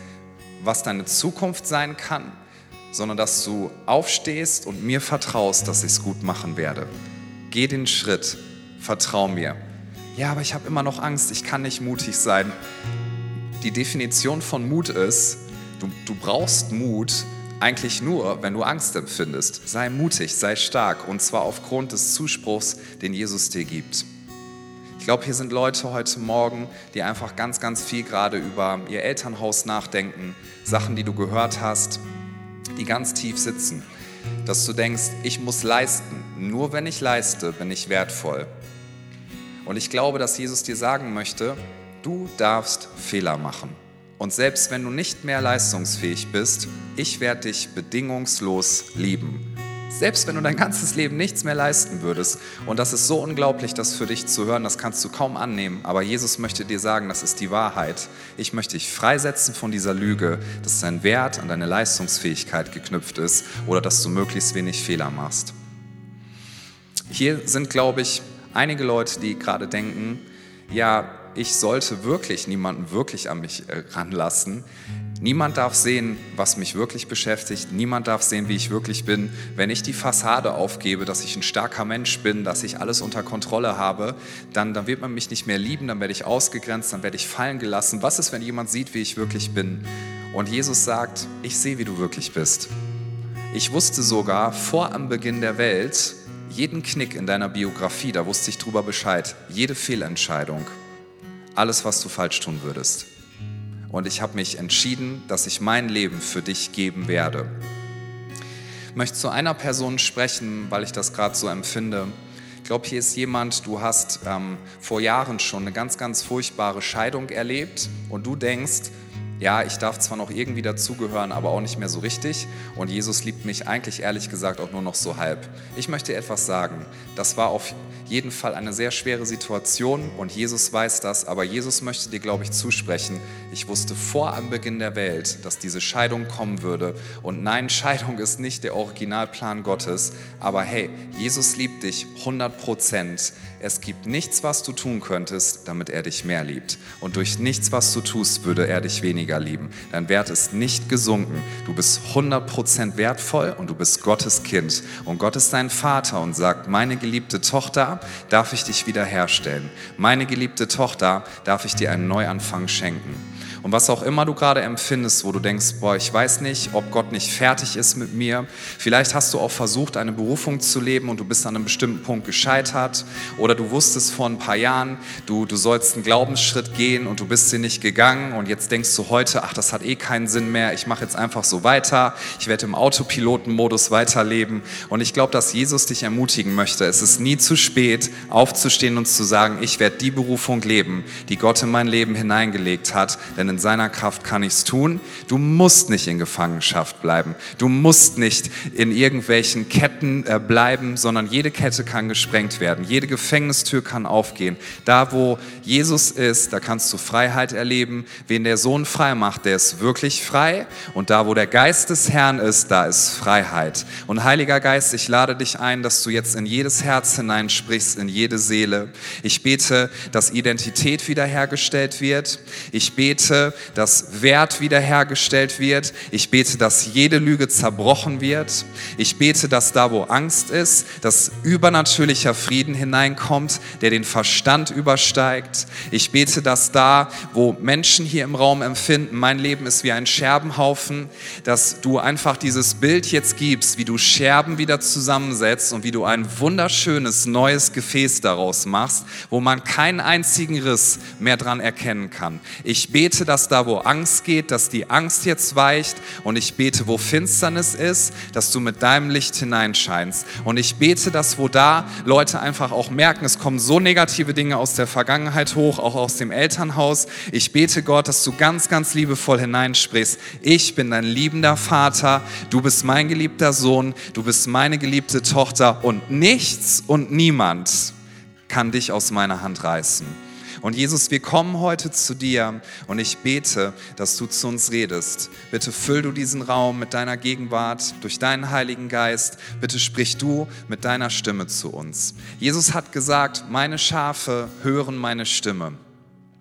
was deine Zukunft sein kann, sondern dass du aufstehst und mir vertraust, dass ich es gut machen werde. Geh den Schritt, vertrau mir. Ja, aber ich habe immer noch Angst, ich kann nicht mutig sein. Die Definition von Mut ist, du, du brauchst Mut eigentlich nur, wenn du Angst empfindest. Sei mutig, sei stark und zwar aufgrund des Zuspruchs, den Jesus dir gibt. Ich glaube, hier sind Leute heute Morgen, die einfach ganz, ganz viel gerade über ihr Elternhaus nachdenken, Sachen, die du gehört hast, die ganz tief sitzen. Dass du denkst, ich muss leisten. Nur wenn ich leiste, bin ich wertvoll. Und ich glaube, dass Jesus dir sagen möchte, du darfst Fehler machen. Und selbst wenn du nicht mehr leistungsfähig bist, ich werde dich bedingungslos lieben. Selbst wenn du dein ganzes Leben nichts mehr leisten würdest, und das ist so unglaublich, das für dich zu hören, das kannst du kaum annehmen, aber Jesus möchte dir sagen, das ist die Wahrheit. Ich möchte dich freisetzen von dieser Lüge, dass dein Wert an deine Leistungsfähigkeit geknüpft ist oder dass du möglichst wenig Fehler machst. Hier sind, glaube ich, einige Leute, die gerade denken, ja, ich sollte wirklich niemanden wirklich an mich ranlassen. Niemand darf sehen, was mich wirklich beschäftigt. Niemand darf sehen, wie ich wirklich bin. Wenn ich die Fassade aufgebe, dass ich ein starker Mensch bin, dass ich alles unter Kontrolle habe, dann, dann wird man mich nicht mehr lieben, dann werde ich ausgegrenzt, dann werde ich fallen gelassen. Was ist, wenn jemand sieht, wie ich wirklich bin? Und Jesus sagt, ich sehe, wie du wirklich bist. Ich wusste sogar vor am Beginn der Welt jeden Knick in deiner Biografie, da wusste ich drüber Bescheid, jede Fehlentscheidung, alles, was du falsch tun würdest und ich habe mich entschieden, dass ich mein Leben für dich geben werde. Ich möchte zu einer Person sprechen, weil ich das gerade so empfinde. Ich glaube, hier ist jemand, du hast ähm, vor Jahren schon eine ganz, ganz furchtbare Scheidung erlebt und du denkst, ja, ich darf zwar noch irgendwie dazugehören, aber auch nicht mehr so richtig. Und Jesus liebt mich eigentlich ehrlich gesagt auch nur noch so halb. Ich möchte etwas sagen. Das war auf jeden Fall eine sehr schwere Situation und Jesus weiß das, aber Jesus möchte dir, glaube ich, zusprechen. Ich wusste vor am Beginn der Welt, dass diese Scheidung kommen würde. Und nein, Scheidung ist nicht der Originalplan Gottes, aber hey, Jesus liebt dich 100 Prozent. Es gibt nichts, was du tun könntest, damit er dich mehr liebt. Und durch nichts, was du tust, würde er dich weniger lieben. Dein Wert ist nicht gesunken. Du bist 100% wertvoll und du bist Gottes Kind. Und Gott ist dein Vater und sagt, meine geliebte Tochter, darf ich dich wiederherstellen. Meine geliebte Tochter, darf ich dir einen Neuanfang schenken. Und was auch immer du gerade empfindest, wo du denkst, boah, ich weiß nicht, ob Gott nicht fertig ist mit mir. Vielleicht hast du auch versucht, eine Berufung zu leben und du bist an einem bestimmten Punkt gescheitert. Oder du wusstest vor ein paar Jahren, du, du sollst einen Glaubensschritt gehen und du bist sie nicht gegangen. Und jetzt denkst du heute, ach, das hat eh keinen Sinn mehr. Ich mache jetzt einfach so weiter. Ich werde im Autopilotenmodus weiterleben. Und ich glaube, dass Jesus dich ermutigen möchte. Es ist nie zu spät, aufzustehen und zu sagen, ich werde die Berufung leben, die Gott in mein Leben hineingelegt hat. Denn in seiner Kraft kann ich es tun. Du musst nicht in Gefangenschaft bleiben. Du musst nicht in irgendwelchen Ketten äh, bleiben, sondern jede Kette kann gesprengt werden. Jede Gefängnistür kann aufgehen. Da, wo Jesus ist, da kannst du Freiheit erleben. Wen der Sohn frei macht, der ist wirklich frei. Und da, wo der Geist des Herrn ist, da ist Freiheit. Und Heiliger Geist, ich lade dich ein, dass du jetzt in jedes Herz hineinsprichst, in jede Seele. Ich bete, dass Identität wiederhergestellt wird. Ich bete, dass Wert wiederhergestellt wird. Ich bete, dass jede Lüge zerbrochen wird. Ich bete, dass da, wo Angst ist, dass übernatürlicher Frieden hineinkommt, der den Verstand übersteigt. Ich bete, dass da, wo Menschen hier im Raum empfinden, mein Leben ist wie ein Scherbenhaufen, dass du einfach dieses Bild jetzt gibst, wie du Scherben wieder zusammensetzt und wie du ein wunderschönes neues Gefäß daraus machst, wo man keinen einzigen Riss mehr dran erkennen kann. Ich bete, dass dass da, wo Angst geht, dass die Angst jetzt weicht. Und ich bete, wo Finsternis ist, dass du mit deinem Licht hineinscheinst. Und ich bete, dass wo da Leute einfach auch merken, es kommen so negative Dinge aus der Vergangenheit hoch, auch aus dem Elternhaus. Ich bete Gott, dass du ganz, ganz liebevoll hineinsprichst. Ich bin dein liebender Vater, du bist mein geliebter Sohn, du bist meine geliebte Tochter und nichts und niemand kann dich aus meiner Hand reißen. Und Jesus, wir kommen heute zu dir und ich bete, dass du zu uns redest. Bitte füll du diesen Raum mit deiner Gegenwart, durch deinen Heiligen Geist. Bitte sprich du mit deiner Stimme zu uns. Jesus hat gesagt, meine Schafe hören meine Stimme.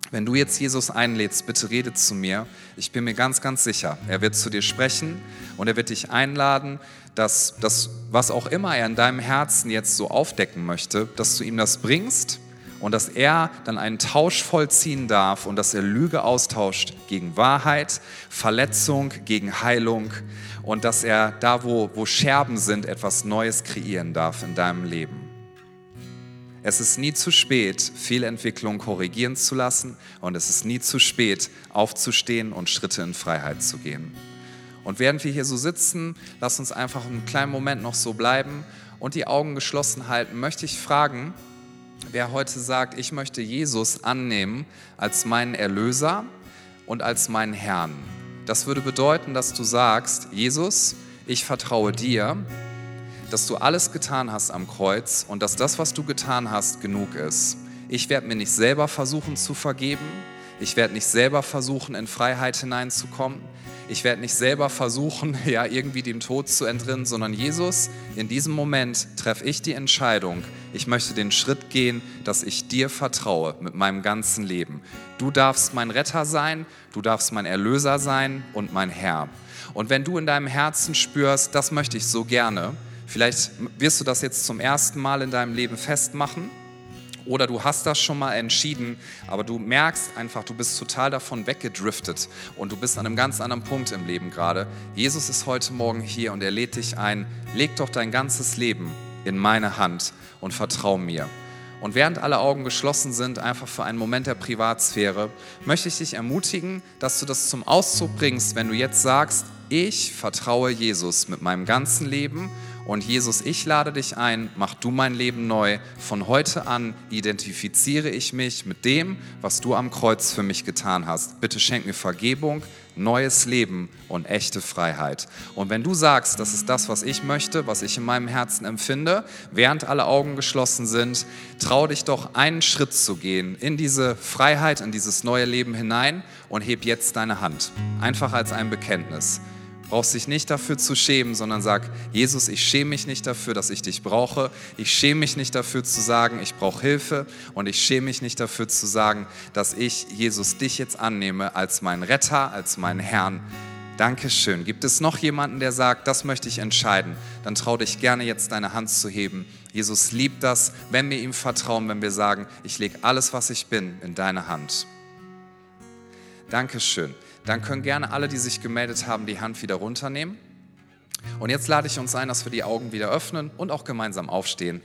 Wenn du jetzt Jesus einlädst, bitte rede zu mir. Ich bin mir ganz, ganz sicher, er wird zu dir sprechen und er wird dich einladen, dass das, was auch immer er in deinem Herzen jetzt so aufdecken möchte, dass du ihm das bringst und dass er dann einen Tausch vollziehen darf und dass er Lüge austauscht gegen Wahrheit, Verletzung gegen Heilung und dass er da, wo, wo Scherben sind, etwas Neues kreieren darf in deinem Leben. Es ist nie zu spät, Fehlentwicklung korrigieren zu lassen und es ist nie zu spät, aufzustehen und Schritte in Freiheit zu gehen. Und während wir hier so sitzen, lass uns einfach einen kleinen Moment noch so bleiben und die Augen geschlossen halten, möchte ich fragen, wer heute sagt, ich möchte Jesus annehmen als meinen Erlöser und als meinen Herrn. Das würde bedeuten, dass du sagst, Jesus, ich vertraue dir, dass du alles getan hast am Kreuz und dass das, was du getan hast, genug ist. Ich werde mir nicht selber versuchen zu vergeben. Ich werde nicht selber versuchen, in Freiheit hineinzukommen. Ich werde nicht selber versuchen, ja, irgendwie dem Tod zu entrinnen, sondern Jesus, in diesem Moment treffe ich die Entscheidung. Ich möchte den Schritt gehen, dass ich dir vertraue mit meinem ganzen Leben. Du darfst mein Retter sein, du darfst mein Erlöser sein und mein Herr. Und wenn du in deinem Herzen spürst, das möchte ich so gerne, vielleicht wirst du das jetzt zum ersten Mal in deinem Leben festmachen oder du hast das schon mal entschieden, aber du merkst einfach, du bist total davon weggedriftet und du bist an einem ganz anderen Punkt im Leben gerade. Jesus ist heute Morgen hier und er lädt dich ein, leg doch dein ganzes Leben in meine Hand und vertrau mir. Und während alle Augen geschlossen sind, einfach für einen Moment der Privatsphäre, möchte ich dich ermutigen, dass du das zum Ausdruck bringst, wenn du jetzt sagst, ich vertraue Jesus mit meinem ganzen Leben und Jesus, ich lade dich ein, mach du mein Leben neu. Von heute an identifiziere ich mich mit dem, was du am Kreuz für mich getan hast. Bitte schenk mir Vergebung, neues Leben und echte Freiheit. Und wenn du sagst, das ist das, was ich möchte, was ich in meinem Herzen empfinde, während alle Augen geschlossen sind, trau dich doch einen Schritt zu gehen in diese Freiheit, in dieses neue Leben hinein und heb jetzt deine Hand. Einfach als ein Bekenntnis brauchst dich nicht dafür zu schämen, sondern sag, Jesus, ich schäme mich nicht dafür, dass ich dich brauche. Ich schäme mich nicht dafür zu sagen, ich brauche Hilfe. Und ich schäme mich nicht dafür zu sagen, dass ich, Jesus, dich jetzt annehme als meinen Retter, als meinen Herrn. Dankeschön. Gibt es noch jemanden, der sagt, das möchte ich entscheiden? Dann trau dich gerne jetzt deine Hand zu heben. Jesus liebt das, wenn wir ihm vertrauen, wenn wir sagen, ich lege alles, was ich bin, in deine Hand. Dankeschön dann können gerne alle, die sich gemeldet haben, die Hand wieder runternehmen. Und jetzt lade ich uns ein, dass wir die Augen wieder öffnen und auch gemeinsam aufstehen.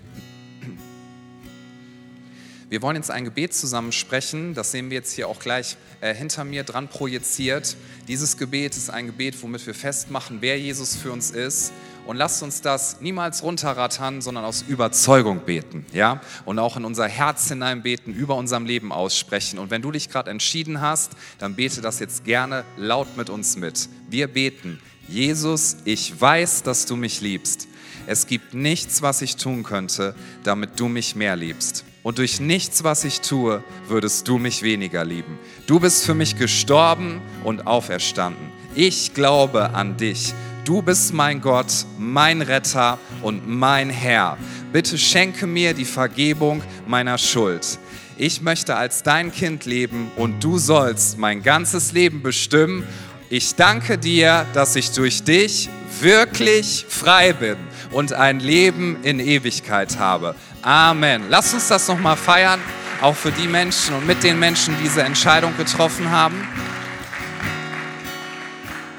Wir wollen jetzt ein Gebet zusammen sprechen. Das sehen wir jetzt hier auch gleich äh, hinter mir dran projiziert. Dieses Gebet ist ein Gebet, womit wir festmachen, wer Jesus für uns ist und lasst uns das niemals runterrattern, sondern aus Überzeugung beten, ja? Und auch in unser Herz hinein beten, über unserem Leben aussprechen. Und wenn du dich gerade entschieden hast, dann bete das jetzt gerne laut mit uns mit. Wir beten, Jesus, ich weiß, dass du mich liebst. Es gibt nichts, was ich tun könnte, damit du mich mehr liebst. Und durch nichts, was ich tue, würdest du mich weniger lieben. Du bist für mich gestorben und auferstanden. Ich glaube an dich Du bist mein Gott, mein Retter und mein Herr. Bitte schenke mir die Vergebung meiner Schuld. Ich möchte als dein Kind leben und du sollst mein ganzes Leben bestimmen. Ich danke dir, dass ich durch dich wirklich frei bin und ein Leben in Ewigkeit habe. Amen. Lass uns das nochmal feiern, auch für die Menschen und mit den Menschen, die diese Entscheidung getroffen haben.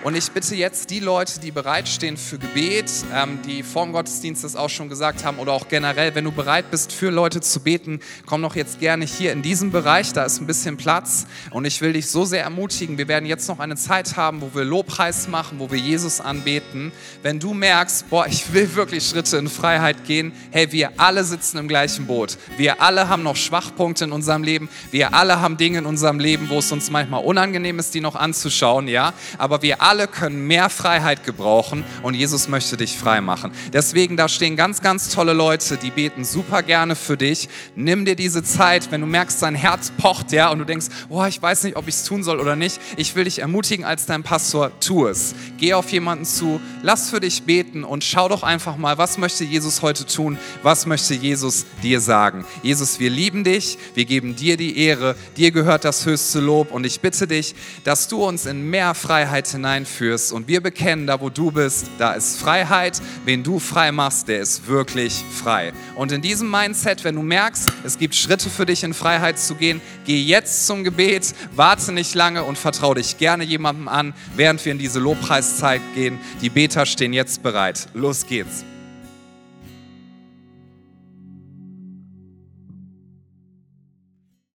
Und ich bitte jetzt die Leute, die bereitstehen für Gebet, ähm, die vor dem Gottesdienst das auch schon gesagt haben oder auch generell, wenn du bereit bist, für Leute zu beten, komm doch jetzt gerne hier in diesen Bereich, da ist ein bisschen Platz. Und ich will dich so sehr ermutigen, wir werden jetzt noch eine Zeit haben, wo wir Lobpreis machen, wo wir Jesus anbeten. Wenn du merkst, boah, ich will wirklich Schritte in Freiheit gehen, hey, wir alle sitzen im gleichen Boot. Wir alle haben noch Schwachpunkte in unserem Leben. Wir alle haben Dinge in unserem Leben, wo es uns manchmal unangenehm ist, die noch anzuschauen, ja. Aber wir alle können mehr Freiheit gebrauchen und Jesus möchte dich frei machen. Deswegen, da stehen ganz, ganz tolle Leute, die beten super gerne für dich. Nimm dir diese Zeit, wenn du merkst, dein Herz pocht, ja, und du denkst, oh, ich weiß nicht, ob ich es tun soll oder nicht. Ich will dich ermutigen als dein Pastor, tu es. Geh auf jemanden zu, lass für dich beten und schau doch einfach mal, was möchte Jesus heute tun? Was möchte Jesus dir sagen? Jesus, wir lieben dich, wir geben dir die Ehre, dir gehört das höchste Lob und ich bitte dich, dass du uns in mehr Freiheit hineinführst und wir bekennen, da wo du bist, da ist Freiheit. Wen du frei machst, der ist wirklich frei. Und in diesem Mindset, wenn du merkst, es gibt Schritte für dich in Freiheit zu gehen, geh jetzt zum Gebet, warte nicht lange und vertraue dich gerne jemandem an, während wir in diese Lobpreiszeit gehen. Die Beter stehen jetzt bereit. Los geht's.